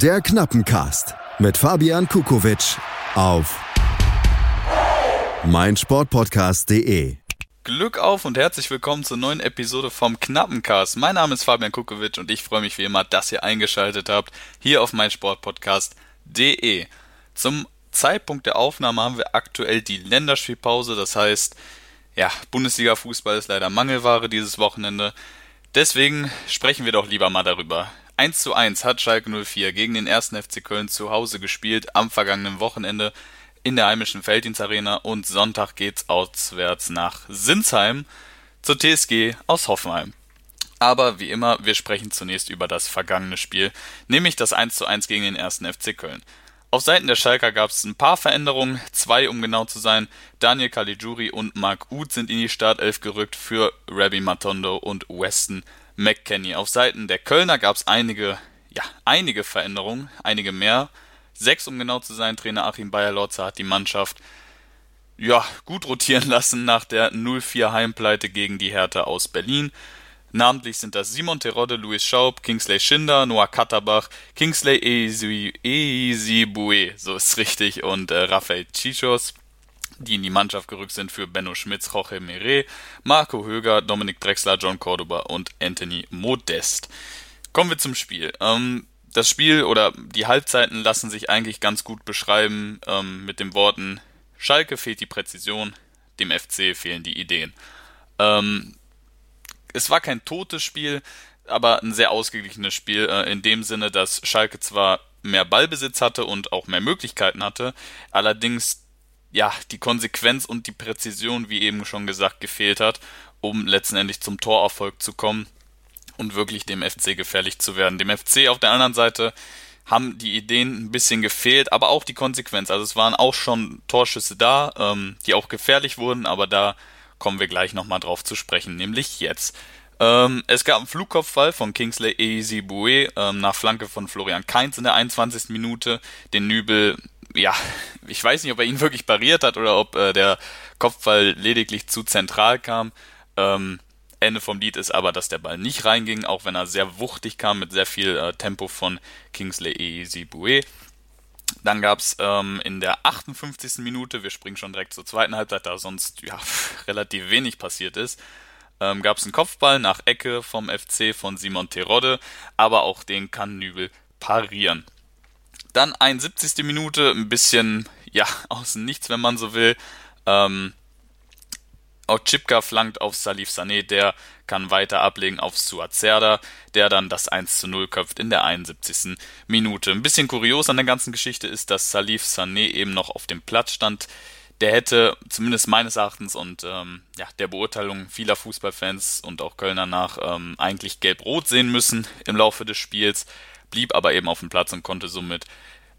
Der Knappencast mit Fabian Kukowitsch auf meinsportpodcast.de. Glück auf und herzlich willkommen zur neuen Episode vom Knappencast. Mein Name ist Fabian Kukowitsch und ich freue mich wie immer, dass ihr eingeschaltet habt hier auf meinsportpodcast.de. Zum Zeitpunkt der Aufnahme haben wir aktuell die Länderspielpause, das heißt, ja, Bundesliga-Fußball ist leider Mangelware dieses Wochenende. Deswegen sprechen wir doch lieber mal darüber. 1 zu 1 hat Schalke 04 gegen den 1. FC Köln zu Hause gespielt am vergangenen Wochenende in der heimischen Felddienstarena und Sonntag geht's auswärts nach Sinsheim zur TSG aus Hoffenheim. Aber wie immer, wir sprechen zunächst über das vergangene Spiel, nämlich das 1 zu 1 gegen den 1. FC Köln. Auf Seiten der Schalker gab es ein paar Veränderungen, zwei um genau zu sein. Daniel Caligiuri und Mark Uth sind in die Startelf gerückt für Rabbi Matondo und Weston McKenney. Auf Seiten der Kölner gab es einige, ja, einige Veränderungen, einige mehr. Sechs um genau zu sein. Trainer Achim Bayer-Lotzer hat die Mannschaft ja, gut rotieren lassen nach der 0-4 Heimpleite gegen die Hertha aus Berlin. Namentlich sind das Simon Terodde, Louis Schaub, Kingsley Schinder, Noah Katterbach, Kingsley Eisibue, so ist richtig, und äh, Rafael Chichos, die in die Mannschaft gerückt sind für Benno Schmitz, Jorge Meret, Marco Höger, Dominik Drexler, John Cordoba und Anthony Modest. Kommen wir zum Spiel. Ähm, das Spiel oder die Halbzeiten lassen sich eigentlich ganz gut beschreiben ähm, mit den Worten Schalke fehlt die Präzision, dem FC fehlen die Ideen. Ähm, es war kein totes Spiel, aber ein sehr ausgeglichenes Spiel, äh, in dem Sinne, dass Schalke zwar mehr Ballbesitz hatte und auch mehr Möglichkeiten hatte, allerdings ja die Konsequenz und die Präzision, wie eben schon gesagt, gefehlt hat, um letztendlich zum Torerfolg zu kommen und wirklich dem FC gefährlich zu werden. Dem FC auf der anderen Seite haben die Ideen ein bisschen gefehlt, aber auch die Konsequenz. Also es waren auch schon Torschüsse da, ähm, die auch gefährlich wurden, aber da kommen wir gleich nochmal drauf zu sprechen, nämlich jetzt. Ähm, es gab einen Flugkopfball von Kingsley Easy ähm, nach Flanke von Florian Kainz in der 21. Minute. Den Nübel, ja, ich weiß nicht, ob er ihn wirklich pariert hat oder ob äh, der Kopfball lediglich zu zentral kam. Ähm, Ende vom Lied ist aber, dass der Ball nicht reinging, auch wenn er sehr wuchtig kam mit sehr viel äh, Tempo von Kingsley Easy dann gab es ähm, in der 58. Minute, wir springen schon direkt zur zweiten Halbzeit, da sonst ja, relativ wenig passiert ist, ähm, gab es einen Kopfball nach Ecke vom FC von Simon Terodde, aber auch den kann Nübel parieren. Dann 71. Minute, ein bisschen, ja, außen nichts, wenn man so will. Ähm, Otschipka flankt auf Salif Sané, der kann weiter ablegen auf Suazerda, der dann das 1 zu 0 köpft in der 71. Minute. Ein bisschen kurios an der ganzen Geschichte ist, dass Salif Sané eben noch auf dem Platz stand. Der hätte zumindest meines Erachtens und ähm, ja, der Beurteilung vieler Fußballfans und auch Kölner nach ähm, eigentlich gelb-rot sehen müssen im Laufe des Spiels, blieb aber eben auf dem Platz und konnte somit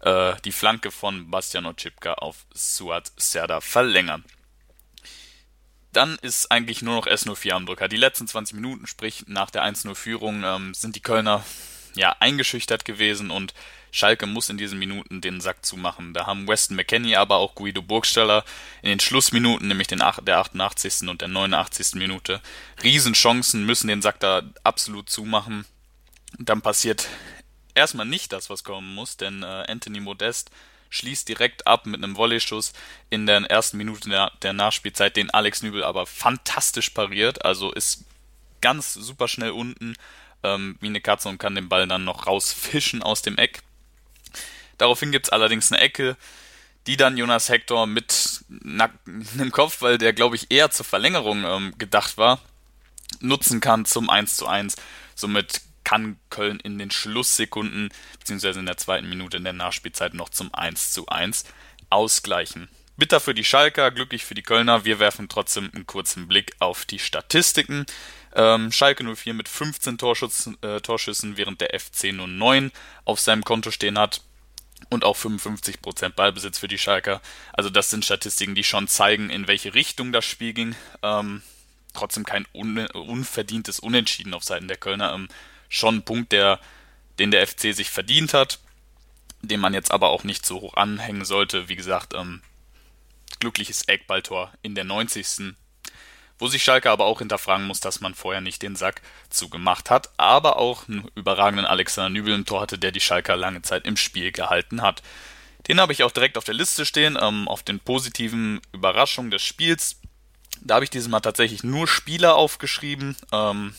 äh, die Flanke von Bastian Otschipka auf Suat Serda verlängern dann ist eigentlich nur noch S04 am Drücker. Die letzten 20 Minuten, sprich nach der 1-0-Führung, ähm, sind die Kölner ja eingeschüchtert gewesen und Schalke muss in diesen Minuten den Sack zumachen. Da haben Weston McKenney, aber auch Guido Burgsteller in den Schlussminuten, nämlich den, der 88. und der 89. Minute, Riesenchancen, müssen den Sack da absolut zumachen. Dann passiert erstmal nicht das, was kommen muss, denn äh, Anthony Modest schließt direkt ab mit einem Volleyschuss in der ersten Minute der, der Nachspielzeit, den Alex Nübel aber fantastisch pariert. Also ist ganz super schnell unten ähm, wie eine Katze und kann den Ball dann noch rausfischen aus dem Eck. Daraufhin gibt es allerdings eine Ecke, die dann Jonas Hector mit einem Kopfball, der glaube ich eher zur Verlängerung ähm, gedacht war, nutzen kann zum 1 zu 1. Somit kann Köln in den Schlusssekunden, beziehungsweise in der zweiten Minute in der Nachspielzeit noch zum 1 zu 1 ausgleichen. Bitter für die Schalker, glücklich für die Kölner. Wir werfen trotzdem einen kurzen Blick auf die Statistiken. Ähm, Schalke 04 mit 15 Torschüssen, äh, Torschüssen, während der FC nur 9 auf seinem Konto stehen hat. Und auch 55% Ballbesitz für die Schalker. Also das sind Statistiken, die schon zeigen, in welche Richtung das Spiel ging. Ähm, trotzdem kein un unverdientes Unentschieden auf Seiten der Kölner. Ähm, schon ein Punkt, der, den der FC sich verdient hat, den man jetzt aber auch nicht so hoch anhängen sollte. Wie gesagt, ähm, glückliches Eckballtor in der 90. wo sich Schalke aber auch hinterfragen muss, dass man vorher nicht den Sack zugemacht hat, aber auch einen überragenden Alexander Nübel im Tor hatte, der die Schalker lange Zeit im Spiel gehalten hat. Den habe ich auch direkt auf der Liste stehen, ähm, auf den positiven Überraschungen des Spiels. Da habe ich dieses Mal tatsächlich nur Spieler aufgeschrieben. Ähm,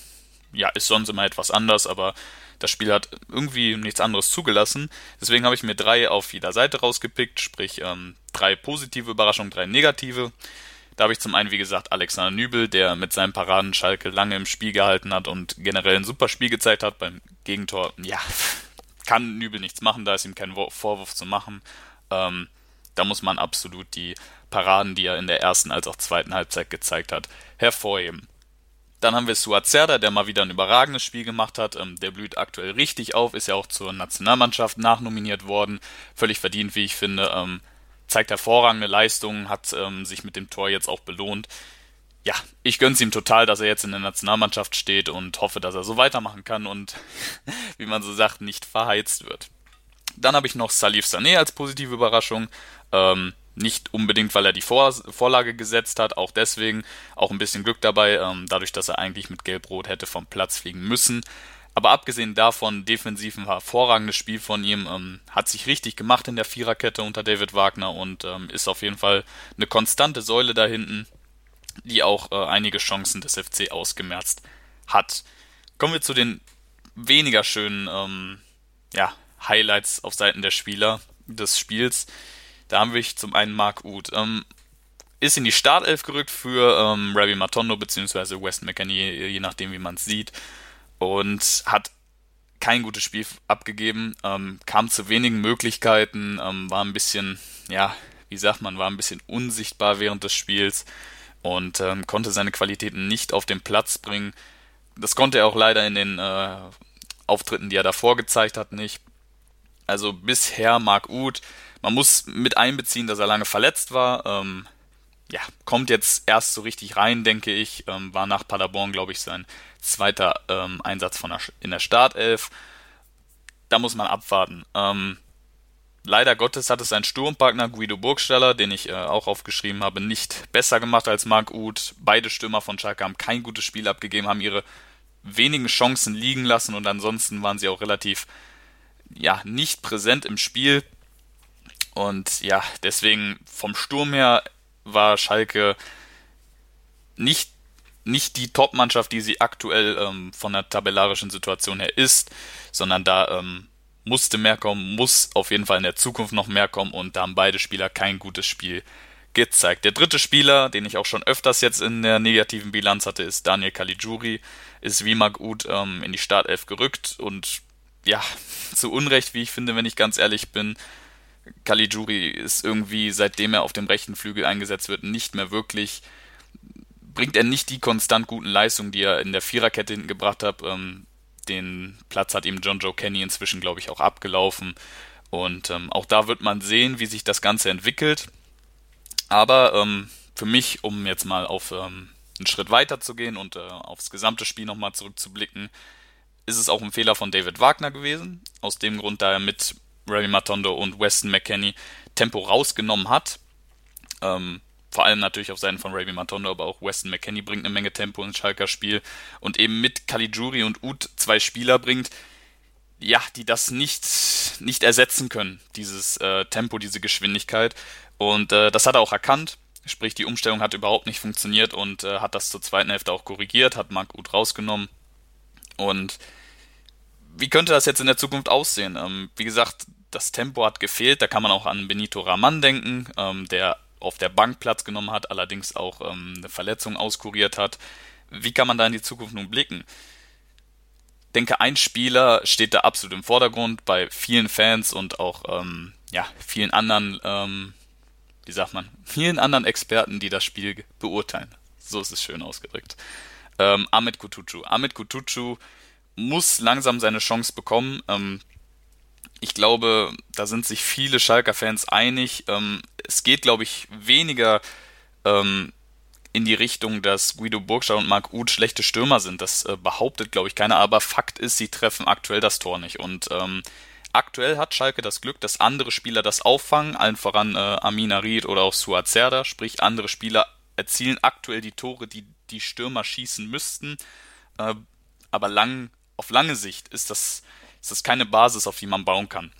ja, ist sonst immer etwas anders, aber das Spiel hat irgendwie nichts anderes zugelassen. Deswegen habe ich mir drei auf jeder Seite rausgepickt, sprich ähm, drei positive Überraschungen, drei negative. Da habe ich zum einen, wie gesagt, Alexander Nübel, der mit seinem Paraden Schalke lange im Spiel gehalten hat und generell ein super Spiel gezeigt hat. Beim Gegentor, ja, kann Nübel nichts machen, da ist ihm kein Vorwurf zu machen. Ähm, da muss man absolut die Paraden, die er in der ersten als auch zweiten Halbzeit gezeigt hat, hervorheben. Dann haben wir Suazerda, der mal wieder ein überragendes Spiel gemacht hat. Ähm, der blüht aktuell richtig auf, ist ja auch zur Nationalmannschaft nachnominiert worden. Völlig verdient, wie ich finde. Ähm, zeigt hervorragende Leistungen, hat ähm, sich mit dem Tor jetzt auch belohnt. Ja, ich gönn's ihm total, dass er jetzt in der Nationalmannschaft steht und hoffe, dass er so weitermachen kann und, wie man so sagt, nicht verheizt wird. Dann habe ich noch Salif Sané als positive Überraschung. Ähm, nicht unbedingt, weil er die Vor Vorlage gesetzt hat, auch deswegen, auch ein bisschen Glück dabei, ähm, dadurch, dass er eigentlich mit Gelb-Rot hätte vom Platz fliegen müssen. Aber abgesehen davon, defensiv ein hervorragendes Spiel von ihm, ähm, hat sich richtig gemacht in der Viererkette unter David Wagner und ähm, ist auf jeden Fall eine konstante Säule da hinten, die auch äh, einige Chancen des FC ausgemerzt hat. Kommen wir zu den weniger schönen ähm, ja, Highlights auf Seiten der Spieler des Spiels. Da haben wir zum einen Mark Uth. Ähm, ist in die Startelf gerückt für ähm, Rabbi Matondo bzw. West McKenney, je nachdem wie man es sieht und hat kein gutes Spiel abgegeben, ähm, kam zu wenigen Möglichkeiten, ähm, war ein bisschen, ja, wie sagt man, war ein bisschen unsichtbar während des Spiels und ähm, konnte seine Qualitäten nicht auf den Platz bringen. Das konnte er auch leider in den äh, Auftritten, die er davor gezeigt hat, nicht. Also bisher Mark Uth, man muss mit einbeziehen, dass er lange verletzt war. Ähm, ja, kommt jetzt erst so richtig rein, denke ich. Ähm, war nach Paderborn, glaube ich, sein zweiter ähm, Einsatz von der, in der Startelf. Da muss man abwarten. Ähm, leider Gottes hat es sein Sturmpartner Guido Burgstaller, den ich äh, auch aufgeschrieben habe, nicht besser gemacht als Marc Uth. Beide Stürmer von Schalke haben kein gutes Spiel abgegeben, haben ihre wenigen Chancen liegen lassen und ansonsten waren sie auch relativ ja nicht präsent im Spiel. Und ja, deswegen vom Sturm her war Schalke nicht nicht die Top-Mannschaft, die sie aktuell ähm, von der tabellarischen Situation her ist, sondern da ähm, musste mehr kommen, muss auf jeden Fall in der Zukunft noch mehr kommen und da haben beide Spieler kein gutes Spiel gezeigt. Der dritte Spieler, den ich auch schon öfters jetzt in der negativen Bilanz hatte, ist Daniel Caligiuri, ist wie Magut ähm, in die Startelf gerückt und ja, zu Unrecht, wie ich finde, wenn ich ganz ehrlich bin. Caligiuri ist irgendwie, seitdem er auf dem rechten Flügel eingesetzt wird, nicht mehr wirklich bringt er nicht die konstant guten Leistungen, die er in der Viererkette hinten gebracht hat. Ähm, den Platz hat ihm John Joe Kenny inzwischen, glaube ich, auch abgelaufen. Und ähm, auch da wird man sehen, wie sich das Ganze entwickelt. Aber ähm, für mich, um jetzt mal auf ähm, einen Schritt weiter zu gehen und äh, aufs gesamte Spiel nochmal zurückzublicken, ist es auch ein Fehler von David Wagner gewesen. Aus dem Grund, da er mit Remy Matondo und Weston McKenney Tempo rausgenommen hat. Ähm, vor allem natürlich auf Seiten von Raby Matondo, aber auch Weston McKenney bringt eine Menge Tempo ins Schalker Spiel und eben mit Caligiuri und Uth zwei Spieler bringt, ja, die das nicht, nicht ersetzen können, dieses äh, Tempo, diese Geschwindigkeit. Und äh, das hat er auch erkannt. Sprich, die Umstellung hat überhaupt nicht funktioniert und äh, hat das zur zweiten Hälfte auch korrigiert, hat Mark Uth rausgenommen. Und wie könnte das jetzt in der Zukunft aussehen? Ähm, wie gesagt, das Tempo hat gefehlt. Da kann man auch an Benito Raman denken, ähm, der auf der Bank Platz genommen hat, allerdings auch ähm, eine Verletzung auskuriert hat. Wie kann man da in die Zukunft nun blicken? Ich denke, ein Spieler steht da absolut im Vordergrund bei vielen Fans und auch ähm, ja, vielen anderen, ähm, wie sagt man, vielen anderen Experten, die das Spiel beurteilen. So ist es schön ausgedrückt. Ähm, Ahmed Kutucu. Ahmed Kutucu muss langsam seine Chance bekommen. Ich glaube, da sind sich viele Schalker-Fans einig. Ähm, es geht, glaube ich, weniger ähm, in die Richtung, dass Guido Burgstaller und Marc Uth schlechte Stürmer sind. Das äh, behauptet, glaube ich, keiner. Aber Fakt ist, sie treffen aktuell das Tor nicht. Und ähm, aktuell hat Schalke das Glück, dass andere Spieler das auffangen, allen voran äh, Amina Ried oder auch Suazerda, sprich andere Spieler erzielen aktuell die Tore, die die Stürmer schießen müssten. Äh, aber lang, auf lange Sicht ist das, ist das keine Basis, auf die man bauen kann.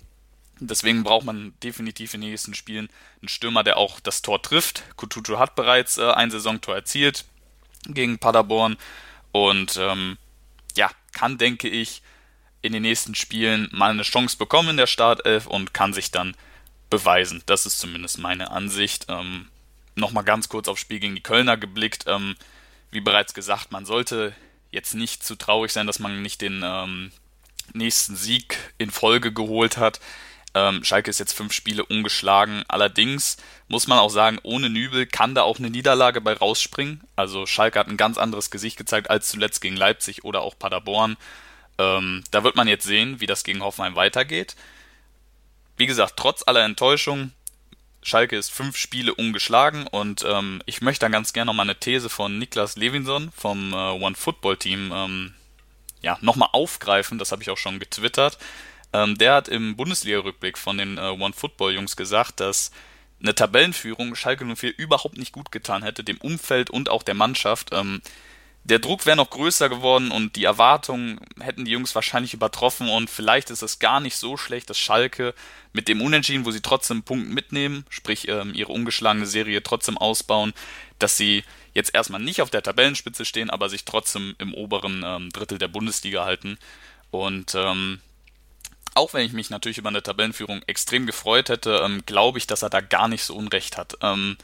Deswegen braucht man definitiv in den nächsten Spielen einen Stürmer, der auch das Tor trifft. Kututu hat bereits äh, ein Saisontor erzielt gegen Paderborn und ähm, ja, kann, denke ich, in den nächsten Spielen mal eine Chance bekommen in der Startelf und kann sich dann beweisen. Das ist zumindest meine Ansicht. Ähm, Nochmal ganz kurz aufs Spiel gegen die Kölner geblickt. Ähm, wie bereits gesagt, man sollte jetzt nicht zu traurig sein, dass man nicht den ähm, nächsten Sieg in Folge geholt hat. Ähm, Schalke ist jetzt fünf Spiele ungeschlagen. Allerdings muss man auch sagen, ohne Nübel kann da auch eine Niederlage bei rausspringen. Also Schalke hat ein ganz anderes Gesicht gezeigt als zuletzt gegen Leipzig oder auch Paderborn. Ähm, da wird man jetzt sehen, wie das gegen Hoffenheim weitergeht. Wie gesagt, trotz aller Enttäuschung, Schalke ist fünf Spiele ungeschlagen und ähm, ich möchte dann ganz gerne nochmal eine These von Niklas Levinson vom äh, One Football Team ähm, ja, nochmal aufgreifen. Das habe ich auch schon getwittert. Ähm, der hat im Bundesliga-Rückblick von den äh, One-Football-Jungs gesagt, dass eine Tabellenführung Schalke 04 überhaupt nicht gut getan hätte, dem Umfeld und auch der Mannschaft. Ähm, der Druck wäre noch größer geworden und die Erwartungen hätten die Jungs wahrscheinlich übertroffen und vielleicht ist es gar nicht so schlecht, dass Schalke mit dem Unentschieden, wo sie trotzdem Punkte mitnehmen, sprich ähm, ihre ungeschlagene Serie trotzdem ausbauen, dass sie jetzt erstmal nicht auf der Tabellenspitze stehen, aber sich trotzdem im oberen ähm, Drittel der Bundesliga halten. Und ähm, auch wenn ich mich natürlich über eine Tabellenführung extrem gefreut hätte, ähm, glaube ich, dass er da gar nicht so unrecht hat. Ähm,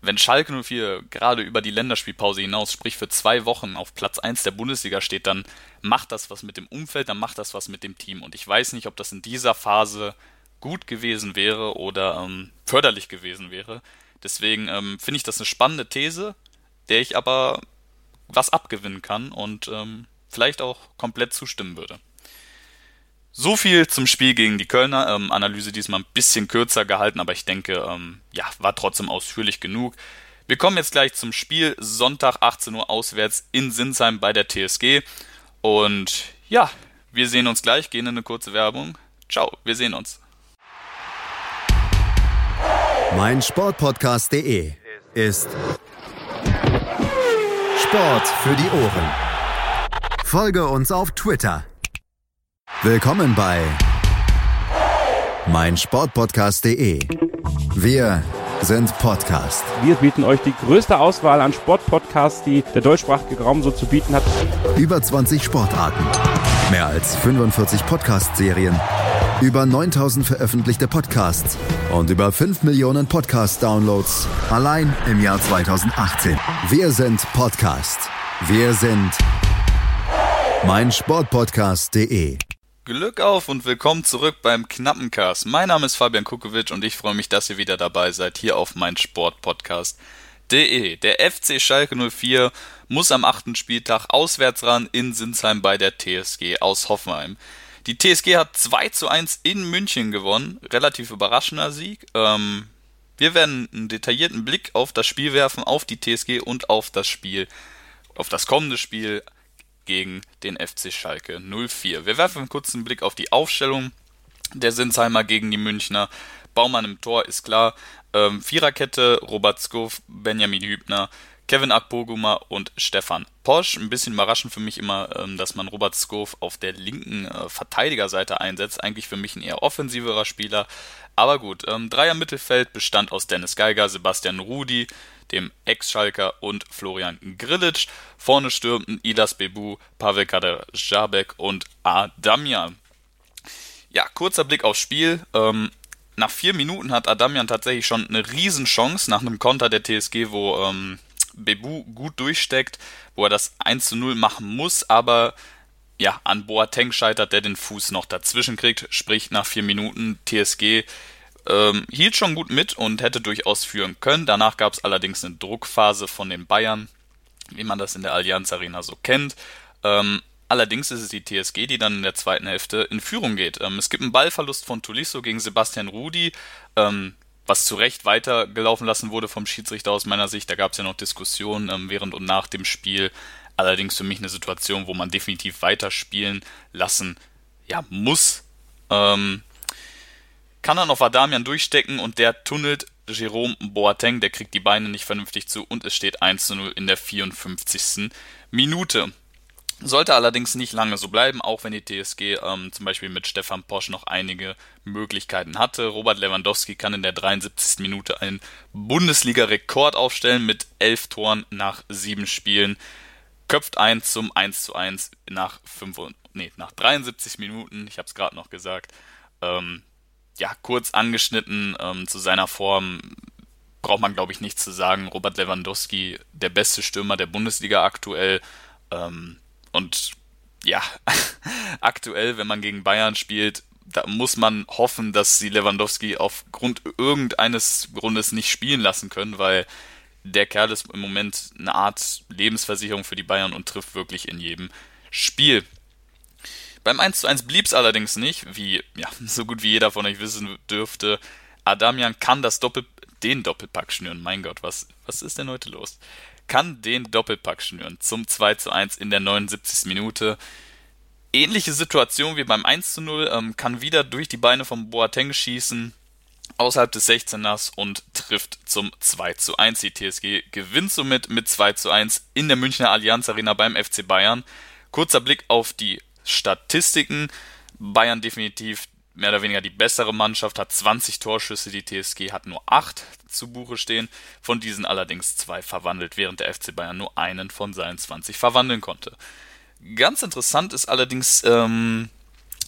wenn Schalke 04 gerade über die Länderspielpause hinaus, sprich für zwei Wochen auf Platz 1 der Bundesliga steht, dann macht das was mit dem Umfeld, dann macht das was mit dem Team. Und ich weiß nicht, ob das in dieser Phase gut gewesen wäre oder ähm, förderlich gewesen wäre. Deswegen ähm, finde ich das eine spannende These, der ich aber was abgewinnen kann und ähm, vielleicht auch komplett zustimmen würde. So viel zum Spiel gegen die Kölner. Ähm, Analyse diesmal ein bisschen kürzer gehalten, aber ich denke, ähm, ja, war trotzdem ausführlich genug. Wir kommen jetzt gleich zum Spiel. Sonntag 18 Uhr auswärts in Sinsheim bei der TSG. Und ja, wir sehen uns gleich, gehen in eine kurze Werbung. Ciao, wir sehen uns. Mein Sportpodcast.de ist Sport für die Ohren. Folge uns auf Twitter Willkommen bei meinsportpodcast.de. Wir sind Podcast. Wir bieten euch die größte Auswahl an Sportpodcasts, die der deutschsprachige Raum so zu bieten hat. Über 20 Sportarten, mehr als 45 Podcast-Serien, über 9000 veröffentlichte Podcasts und über 5 Millionen Podcast-Downloads allein im Jahr 2018. Wir sind Podcast. Wir sind meinsportpodcast.de. Glück auf und willkommen zurück beim Knappencast. Mein Name ist Fabian Kukowitsch und ich freue mich, dass ihr wieder dabei seid hier auf mein Sportpodcast.de. Der FC Schalke 04 muss am achten Spieltag auswärts ran in Sinsheim bei der TSG aus Hoffenheim. Die TSG hat 2 zu 1 in München gewonnen. Relativ überraschender Sieg. Ähm, wir werden einen detaillierten Blick auf das Spiel werfen, auf die TSG und auf das Spiel, auf das kommende Spiel gegen den FC Schalke 04. Wir werfen einen kurzen Blick auf die Aufstellung der Sinsheimer gegen die Münchner. Baumann im Tor ist klar. Ähm, Viererkette, Robert Skow, Benjamin Hübner, Kevin Akpoguma und Stefan Posch. Ein bisschen überraschend für mich immer, ähm, dass man Robert Skow auf der linken äh, Verteidigerseite einsetzt. Eigentlich für mich ein eher offensiverer Spieler. Aber gut, ähm, Dreier Mittelfeld bestand aus Dennis Geiger, Sebastian Rudi, dem Ex-Schalker und Florian Grillitsch. Vorne stürmten Ilas Bebu, Pavel Kaderjabek und Adamian. Ja, kurzer Blick aufs Spiel. Ähm, nach vier Minuten hat Adamian tatsächlich schon eine Riesenchance nach einem Konter der TSG, wo Bebu gut durchsteckt, wo er das 1 zu 0 machen muss, aber ja, an Boateng scheitert, der den Fuß noch dazwischen kriegt, sprich nach vier Minuten TSG ähm, hielt schon gut mit und hätte durchaus führen können. Danach gab es allerdings eine Druckphase von den Bayern, wie man das in der Allianz Arena so kennt. Ähm, allerdings ist es die TSG, die dann in der zweiten Hälfte in Führung geht. Ähm, es gibt einen Ballverlust von Tulisso gegen Sebastian Rudi, ähm, was zu Recht weitergelaufen lassen wurde vom Schiedsrichter aus meiner Sicht. Da gab es ja noch Diskussionen ähm, während und nach dem Spiel. Allerdings für mich eine Situation, wo man definitiv weiterspielen lassen ja, muss. Ähm, kann dann auf Adamian durchstecken und der tunnelt Jerome Boateng, der kriegt die Beine nicht vernünftig zu und es steht 1 zu 0 in der 54. Minute. Sollte allerdings nicht lange so bleiben, auch wenn die TSG ähm, zum Beispiel mit Stefan Posch noch einige Möglichkeiten hatte. Robert Lewandowski kann in der 73. Minute einen Bundesliga-Rekord aufstellen mit elf Toren nach sieben Spielen. Köpft ein zum 1 zu 1 nach, 5, nee, nach 73 Minuten, ich habe es gerade noch gesagt. Ähm, ja, kurz angeschnitten ähm, zu seiner Form braucht man, glaube ich, nichts zu sagen. Robert Lewandowski, der beste Stürmer der Bundesliga aktuell. Ähm, und ja, aktuell, wenn man gegen Bayern spielt, da muss man hoffen, dass sie Lewandowski aufgrund irgendeines Grundes nicht spielen lassen können, weil der Kerl ist im Moment eine Art Lebensversicherung für die Bayern und trifft wirklich in jedem Spiel. Beim 1 zu 1 blieb es allerdings nicht, wie ja, so gut wie jeder von euch wissen dürfte. Adamian kann das Doppel den Doppelpack schnüren. Mein Gott, was, was ist denn heute los? Kann den Doppelpack schnüren zum 2 zu 1 in der 79. Minute. Ähnliche Situation wie beim 1 zu 0, ähm, kann wieder durch die Beine von Boateng schießen, außerhalb des 16ers und trifft zum 2 zu 1. Die TSG gewinnt somit mit 2 zu 1 in der Münchner Allianz Arena beim FC Bayern. Kurzer Blick auf die Statistiken. Bayern definitiv mehr oder weniger die bessere Mannschaft, hat 20 Torschüsse, die TSG hat nur 8 zu Buche stehen, von diesen allerdings zwei verwandelt, während der FC Bayern nur einen von seinen 20 verwandeln konnte. Ganz interessant ist allerdings ähm,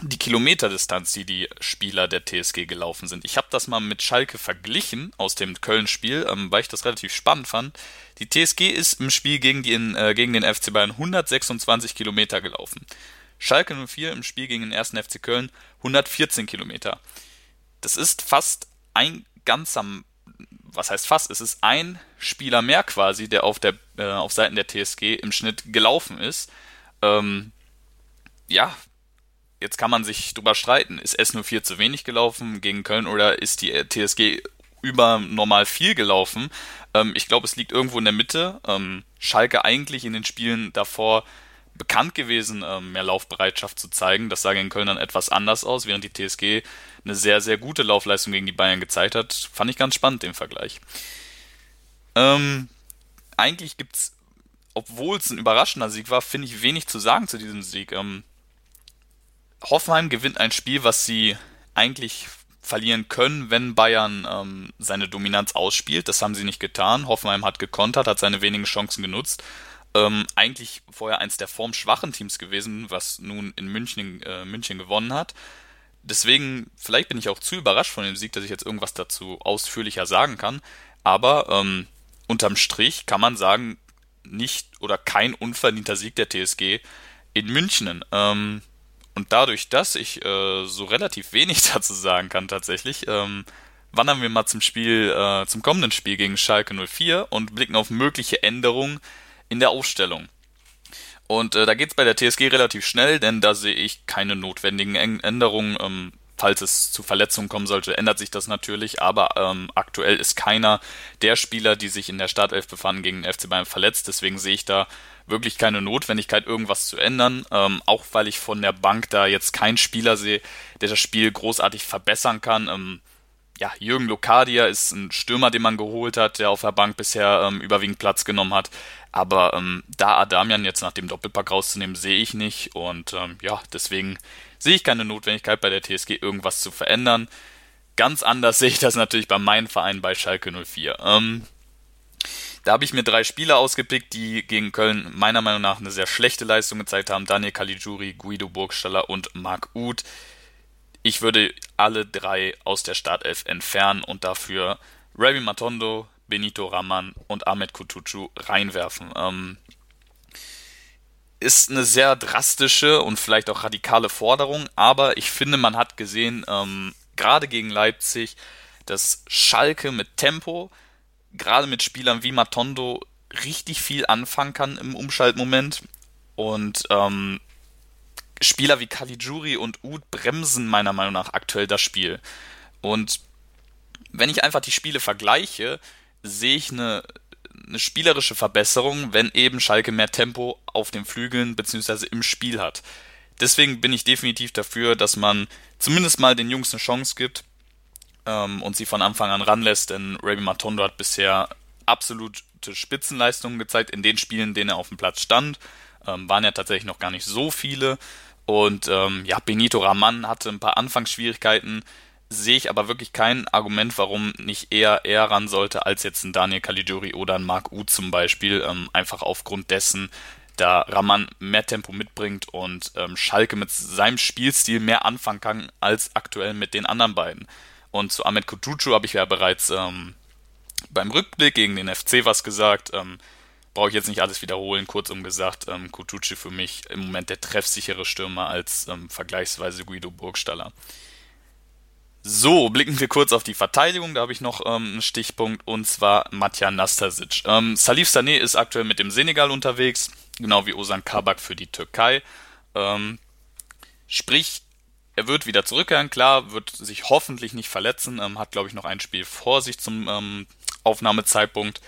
die Kilometerdistanz, die die Spieler der TSG gelaufen sind. Ich habe das mal mit Schalke verglichen aus dem Köln-Spiel, ähm, weil ich das relativ spannend fand. Die TSG ist im Spiel gegen, die, äh, gegen den FC Bayern 126 Kilometer gelaufen. Schalke 04 im Spiel gegen den 1. FC Köln 114 Kilometer. Das ist fast ein ganzer, was heißt fast, es ist ein Spieler mehr quasi, der auf, der, äh, auf Seiten der TSG im Schnitt gelaufen ist. Ähm, ja, jetzt kann man sich drüber streiten, ist S04 zu wenig gelaufen gegen Köln oder ist die TSG über normal viel gelaufen? Ähm, ich glaube, es liegt irgendwo in der Mitte. Ähm, Schalke eigentlich in den Spielen davor bekannt gewesen, ähm, mehr Laufbereitschaft zu zeigen. Das sah gegen Köln dann etwas anders aus, während die TSG eine sehr, sehr gute Laufleistung gegen die Bayern gezeigt hat. Fand ich ganz spannend, den Vergleich. Ähm, eigentlich gibt's, obwohl es ein überraschender Sieg war, finde ich wenig zu sagen zu diesem Sieg. Ähm, Hoffenheim gewinnt ein Spiel, was sie eigentlich verlieren können, wenn Bayern ähm, seine Dominanz ausspielt. Das haben sie nicht getan. Hoffenheim hat gekontert, hat seine wenigen Chancen genutzt ähm, eigentlich vorher eins der formschwachen Teams gewesen, was nun in München, äh, München gewonnen hat. Deswegen, vielleicht bin ich auch zu überrascht von dem Sieg, dass ich jetzt irgendwas dazu ausführlicher sagen kann. Aber ähm, unterm Strich kann man sagen, nicht oder kein unverdienter Sieg der TSG in München. Ähm, und dadurch, dass ich äh, so relativ wenig dazu sagen kann tatsächlich, ähm, wandern wir mal zum Spiel, äh, zum kommenden Spiel gegen Schalke 04 und blicken auf mögliche Änderungen in der Aufstellung. Und äh, da geht es bei der TSG relativ schnell, denn da sehe ich keine notwendigen Änderungen. Ähm, falls es zu Verletzungen kommen sollte, ändert sich das natürlich, aber ähm, aktuell ist keiner der Spieler, die sich in der Startelf befanden, gegen den FC Bayern verletzt. Deswegen sehe ich da wirklich keine Notwendigkeit, irgendwas zu ändern. Ähm, auch weil ich von der Bank da jetzt keinen Spieler sehe, der das Spiel großartig verbessern kann. Ähm, ja, Jürgen Lokadia ist ein Stürmer, den man geholt hat, der auf der Bank bisher ähm, überwiegend Platz genommen hat. Aber ähm, da Adamian jetzt nach dem Doppelpack rauszunehmen, sehe ich nicht. Und ähm, ja, deswegen sehe ich keine Notwendigkeit bei der TSG irgendwas zu verändern. Ganz anders sehe ich das natürlich bei meinem Verein bei Schalke 04. Ähm, da habe ich mir drei Spieler ausgepickt, die gegen Köln meiner Meinung nach eine sehr schlechte Leistung gezeigt haben. Daniel Caligiuri, Guido Burgstaller und Marc Uth. Ich würde alle drei aus der Startelf entfernen und dafür Ravi Matondo, Benito Raman und Ahmed Kutucu reinwerfen. Ähm, ist eine sehr drastische und vielleicht auch radikale Forderung, aber ich finde, man hat gesehen, ähm, gerade gegen Leipzig, dass Schalke mit Tempo, gerade mit Spielern wie Matondo, richtig viel anfangen kann im Umschaltmoment. Und ähm, Spieler wie Caligiuri und Ud bremsen meiner Meinung nach aktuell das Spiel. Und wenn ich einfach die Spiele vergleiche, sehe ich eine, eine spielerische Verbesserung, wenn eben Schalke mehr Tempo auf den Flügeln bzw. im Spiel hat. Deswegen bin ich definitiv dafür, dass man zumindest mal den Jungs eine Chance gibt. ähm, und sie von Anfang an ranlässt, denn Raby Matondo hat bisher absolute Spitzenleistungen gezeigt in den Spielen, denen er auf dem Platz stand. Ähm, waren ja tatsächlich noch gar nicht so viele. Und ähm, ja, Benito Raman hatte ein paar Anfangsschwierigkeiten, sehe ich aber wirklich kein Argument, warum nicht eher er ran sollte als jetzt ein Daniel Caligiuri oder ein Mark U zum Beispiel, ähm, einfach aufgrund dessen, da Raman mehr Tempo mitbringt und ähm, Schalke mit seinem Spielstil mehr anfangen kann als aktuell mit den anderen beiden. Und zu Ahmed Kutucu habe ich ja bereits ähm, beim Rückblick gegen den FC was gesagt. Ähm, Brauche ich jetzt nicht alles wiederholen. Kurzum gesagt, ähm, Kutucu für mich im Moment der treffsichere Stürmer als ähm, vergleichsweise Guido Burgstaller. So, blicken wir kurz auf die Verteidigung. Da habe ich noch ähm, einen Stichpunkt und zwar Matja Nastasic. Ähm, Salif Sané ist aktuell mit dem Senegal unterwegs genau wie Osan Kabak für die Türkei. Ähm, sprich, er wird wieder zurückkehren, klar, wird sich hoffentlich nicht verletzen, ähm, hat, glaube ich, noch ein Spiel vor sich zum ähm, Aufnahmezeitpunkt.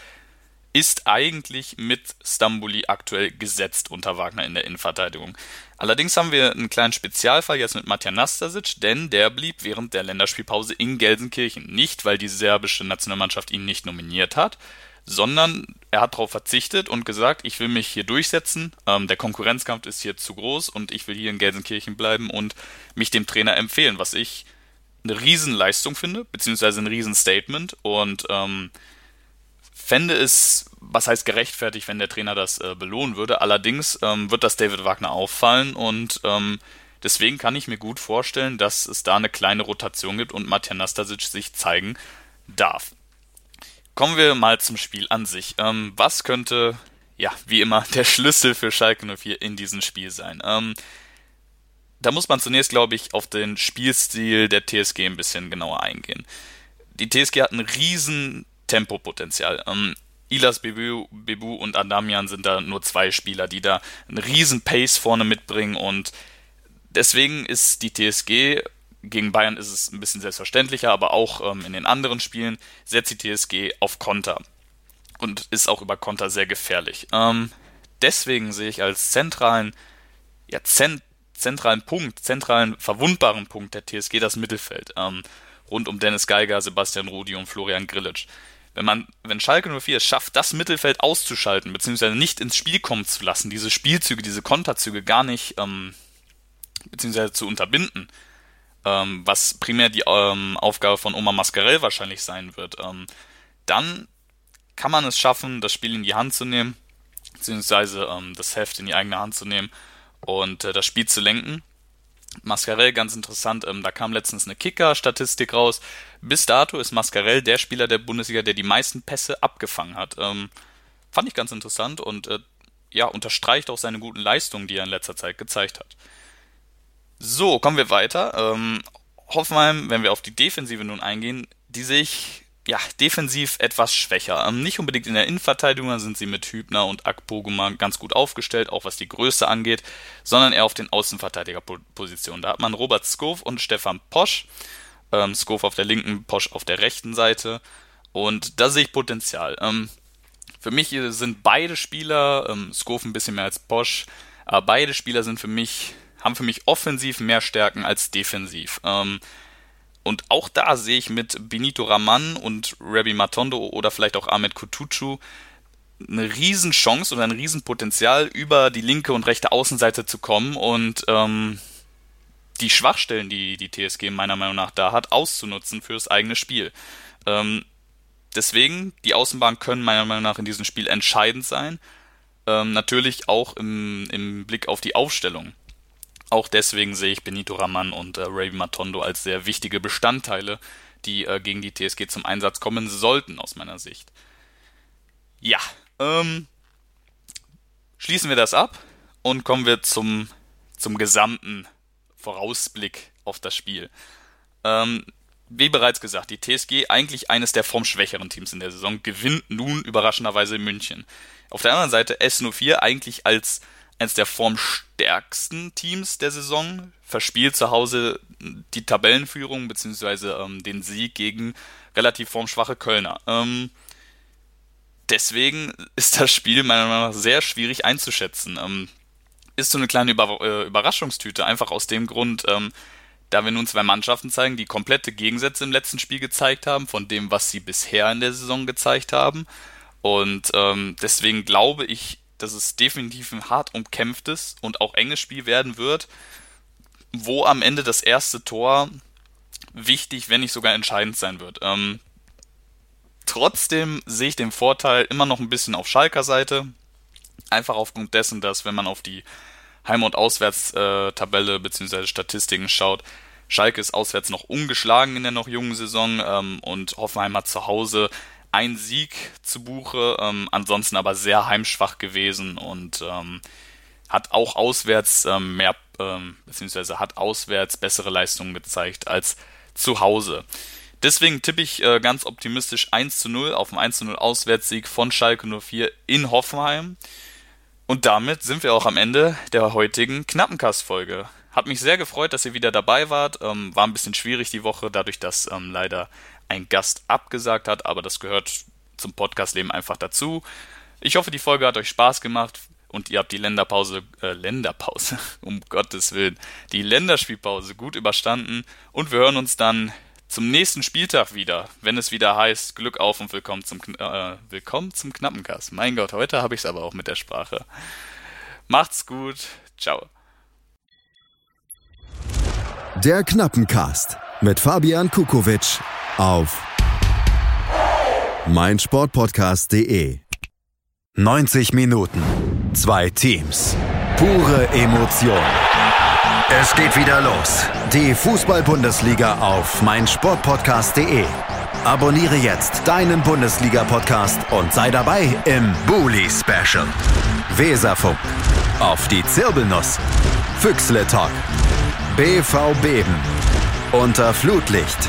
Ist eigentlich mit Stambuli aktuell gesetzt unter Wagner in der Innenverteidigung. Allerdings haben wir einen kleinen Spezialfall jetzt mit Matja Nastasic, denn der blieb während der Länderspielpause in Gelsenkirchen. Nicht, weil die serbische Nationalmannschaft ihn nicht nominiert hat, sondern er hat darauf verzichtet und gesagt, ich will mich hier durchsetzen, ähm, der Konkurrenzkampf ist hier zu groß und ich will hier in Gelsenkirchen bleiben und mich dem Trainer empfehlen, was ich eine Riesenleistung finde, beziehungsweise ein Riesenstatement und ähm, fände es, was heißt gerechtfertigt, wenn der Trainer das äh, belohnen würde. Allerdings ähm, wird das David Wagner auffallen und ähm, deswegen kann ich mir gut vorstellen, dass es da eine kleine Rotation gibt und Matja Nastasic sich zeigen darf. Kommen wir mal zum Spiel an sich. Ähm, was könnte, ja, wie immer, der Schlüssel für Schalke 04 in diesem Spiel sein? Ähm, da muss man zunächst, glaube ich, auf den Spielstil der TSG ein bisschen genauer eingehen. Die TSG hat ein riesen Tempopotenzial. Ähm, Ilas Bebu, Bebu und Adamian sind da nur zwei Spieler, die da einen riesen Pace vorne mitbringen und deswegen ist die TSG gegen Bayern ist es ein bisschen selbstverständlicher, aber auch ähm, in den anderen Spielen setzt die TSG auf Konter und ist auch über Konter sehr gefährlich. Ähm, deswegen sehe ich als zentralen, ja, zent zentralen Punkt, zentralen verwundbaren Punkt der TSG das Mittelfeld. Ähm, rund um Dennis Geiger, Sebastian Rudi und Florian Grillitsch. Wenn man, wenn Schalke 04 es schafft, das Mittelfeld auszuschalten, beziehungsweise nicht ins Spiel kommen zu lassen, diese Spielzüge, diese Konterzüge gar nicht, ähm, beziehungsweise zu unterbinden, ähm, was primär die ähm, Aufgabe von Oma Mascarell wahrscheinlich sein wird, ähm, dann kann man es schaffen, das Spiel in die Hand zu nehmen, beziehungsweise ähm, das Heft in die eigene Hand zu nehmen und äh, das Spiel zu lenken. Mascarell ganz interessant, ähm, da kam letztens eine Kicker-Statistik raus. Bis dato ist Mascarell der Spieler der Bundesliga, der die meisten Pässe abgefangen hat. Ähm, fand ich ganz interessant und äh, ja, unterstreicht auch seine guten Leistungen, die er in letzter Zeit gezeigt hat. So, kommen wir weiter. Ähm, Hoffenheim, wenn wir auf die Defensive nun eingehen, die sich ja defensiv etwas schwächer. Ähm, nicht unbedingt in der Innenverteidigung, sind sie mit Hübner und Akpoguma ganz gut aufgestellt, auch was die Größe angeht, sondern eher auf den Außenverteidigerpositionen. Da hat man Robert Skov und Stefan Posch. Ähm, Skov auf der linken, Posch auf der rechten Seite. Und da sehe ich Potenzial. Ähm, für mich sind beide Spieler, ähm, Skov ein bisschen mehr als Posch, aber beide Spieler sind für mich haben für mich offensiv mehr Stärken als defensiv. Ähm, und auch da sehe ich mit Benito Raman und Rabbi Matondo oder vielleicht auch Ahmed Kutucu eine Riesenchance oder ein Riesenpotenzial, über die linke und rechte Außenseite zu kommen und ähm, die Schwachstellen, die die TSG meiner Meinung nach da hat, auszunutzen fürs eigene Spiel. Ähm, deswegen, die Außenbahn können meiner Meinung nach in diesem Spiel entscheidend sein. Ähm, natürlich auch im, im Blick auf die Aufstellung. Auch deswegen sehe ich Benito Raman und äh, Ray Matondo als sehr wichtige Bestandteile, die äh, gegen die TSG zum Einsatz kommen sollten, aus meiner Sicht. Ja, ähm, schließen wir das ab und kommen wir zum, zum gesamten Vorausblick auf das Spiel. Ähm, wie bereits gesagt, die TSG eigentlich eines der formschwächeren Teams in der Saison, gewinnt nun überraschenderweise München. Auf der anderen Seite S04 eigentlich als eines der formstärksten Teams der Saison, verspielt zu Hause die Tabellenführung bzw. Ähm, den Sieg gegen relativ formschwache Kölner. Ähm, deswegen ist das Spiel meiner Meinung nach sehr schwierig einzuschätzen. Ähm, ist so eine kleine Über äh, Überraschungstüte, einfach aus dem Grund, ähm, da wir nun zwei Mannschaften zeigen, die komplette Gegensätze im letzten Spiel gezeigt haben, von dem, was sie bisher in der Saison gezeigt haben. Und ähm, deswegen glaube ich, dass es definitiv ein hart umkämpftes und auch enges Spiel werden wird, wo am Ende das erste Tor wichtig, wenn nicht sogar entscheidend sein wird. Ähm, trotzdem sehe ich den Vorteil immer noch ein bisschen auf Schalker Seite. Einfach aufgrund dessen, dass wenn man auf die Heim- und Auswärtstabelle bzw. Statistiken schaut, Schalke ist auswärts noch ungeschlagen in der noch jungen Saison ähm, und Hoffenheim hat zu Hause ein Sieg zu Buche, ähm, ansonsten aber sehr heimschwach gewesen und ähm, hat auch auswärts ähm, mehr, ähm, beziehungsweise hat auswärts bessere Leistungen gezeigt als zu Hause. Deswegen tippe ich äh, ganz optimistisch 1 zu 0 auf dem 1 zu 0 Auswärtssieg von Schalke 04 in Hoffenheim. Und damit sind wir auch am Ende der heutigen Knappenkast-Folge. Hat mich sehr gefreut, dass ihr wieder dabei wart. Ähm, war ein bisschen schwierig die Woche, dadurch, dass ähm, leider ein Gast abgesagt hat, aber das gehört zum Podcastleben einfach dazu. Ich hoffe, die Folge hat euch Spaß gemacht und ihr habt die Länderpause, äh, Länderpause, um Gottes Willen, die Länderspielpause gut überstanden und wir hören uns dann zum nächsten Spieltag wieder, wenn es wieder heißt, Glück auf und willkommen zum, äh, willkommen zum Knappenkast. Mein Gott, heute habe ich es aber auch mit der Sprache. Macht's gut, ciao. Der Knappencast mit Fabian Kukowitsch auf meinsportpodcast.de. 90 Minuten, zwei Teams, pure Emotion. Es geht wieder los. Die Fußball-Bundesliga auf meinsportpodcast.de. Abonniere jetzt deinen Bundesliga-Podcast und sei dabei im Bully-Special. Weserfunk. Auf die Zirbelnuss. Füchsle Talk. BV Beben. Unter Flutlicht.